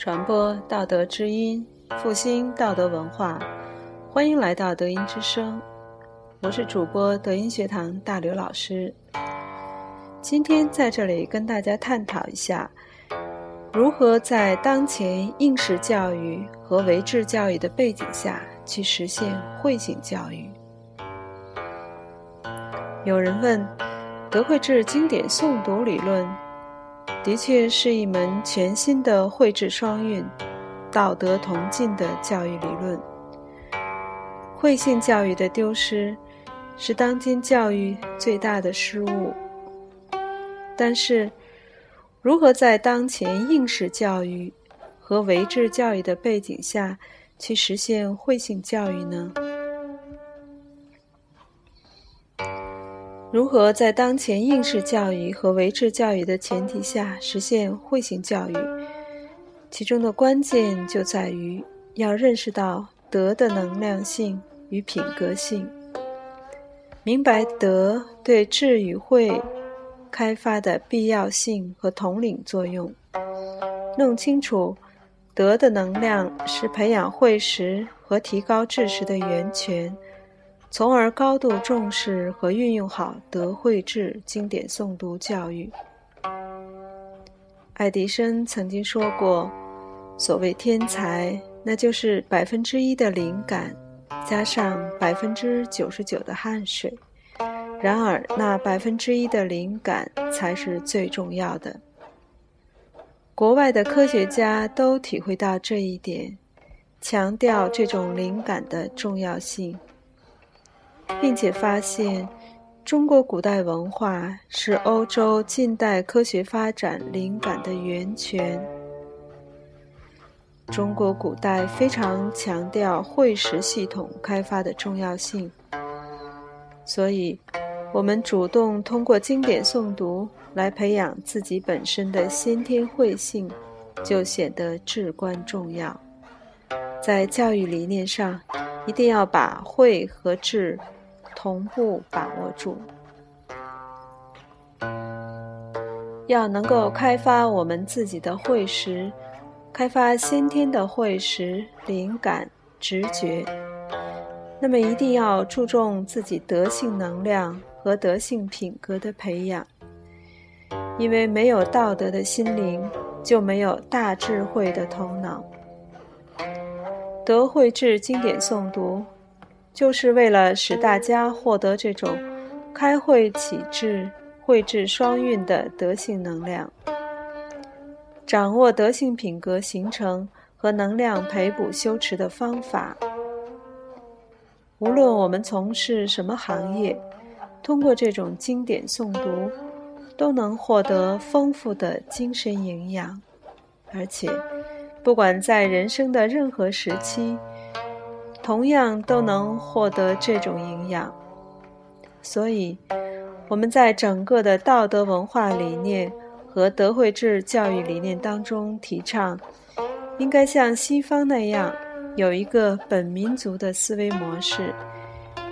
传播道德之音，复兴道德文化。欢迎来到德音之声，我是主播德音学堂大刘老师。今天在这里跟大家探讨一下，如何在当前应试教育和维智教育的背景下去实现会性教育。有人问，德慧智经典诵读理论。的确是一门全新的绘制双运、道德同进的教育理论。会性教育的丢失，是当今教育最大的失误。但是，如何在当前应试教育和维智教育的背景下去实现会性教育呢？如何在当前应试教育和维持教育的前提下实现会性教育？其中的关键就在于要认识到德的能量性与品格性，明白德对智与慧开发的必要性和统领作用，弄清楚德的能量是培养慧识和提高智识的源泉。从而高度重视和运用好德惠智经典诵读教育。爱迪生曾经说过：“所谓天才，那就是百分之一的灵感，加上百分之九十九的汗水。然而，那百分之一的灵感才是最重要的。”国外的科学家都体会到这一点，强调这种灵感的重要性。并且发现，中国古代文化是欧洲近代科学发展灵感的源泉。中国古代非常强调会识系统开发的重要性，所以，我们主动通过经典诵读来培养自己本身的先天慧性，就显得至关重要。在教育理念上，一定要把慧和智。同步把握住，要能够开发我们自己的慧识，开发先天的慧识、灵感、直觉。那么，一定要注重自己德性能量和德性品格的培养，因为没有道德的心灵，就没有大智慧的头脑。德慧智经典诵读。就是为了使大家获得这种开会启智、慧智双运的德性能量，掌握德性品格形成和能量培补修持的方法。无论我们从事什么行业，通过这种经典诵读，都能获得丰富的精神营养，而且，不管在人生的任何时期。同样都能获得这种营养，所以我们在整个的道德文化理念和德惠制教育理念当中提倡，应该像西方那样有一个本民族的思维模式，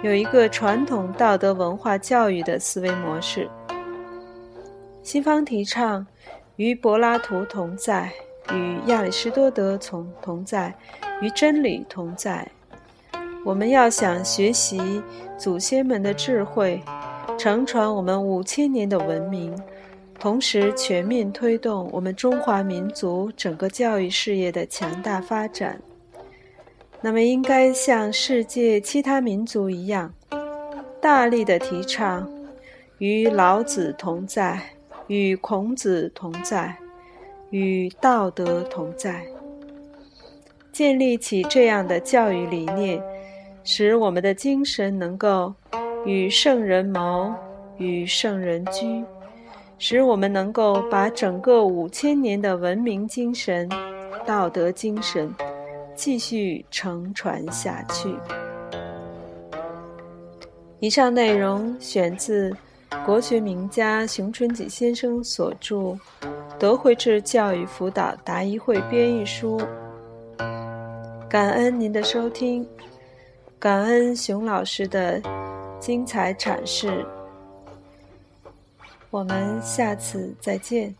有一个传统道德文化教育的思维模式。西方提倡与柏拉图同在，与亚里士多德同同在，与真理同在。我们要想学习祖先们的智慧，承传我们五千年的文明，同时全面推动我们中华民族整个教育事业的强大发展，那么应该像世界其他民族一样，大力的提倡与老子同在，与孔子同在，与道德同在，建立起这样的教育理念。使我们的精神能够与圣人谋，与圣人居，使我们能够把整个五千年的文明精神、道德精神继续承传下去。以上内容选自国学名家熊春锦先生所著《德惠智教育辅导答疑会编译书》。感恩您的收听。感恩熊老师的精彩阐释，我们下次再见。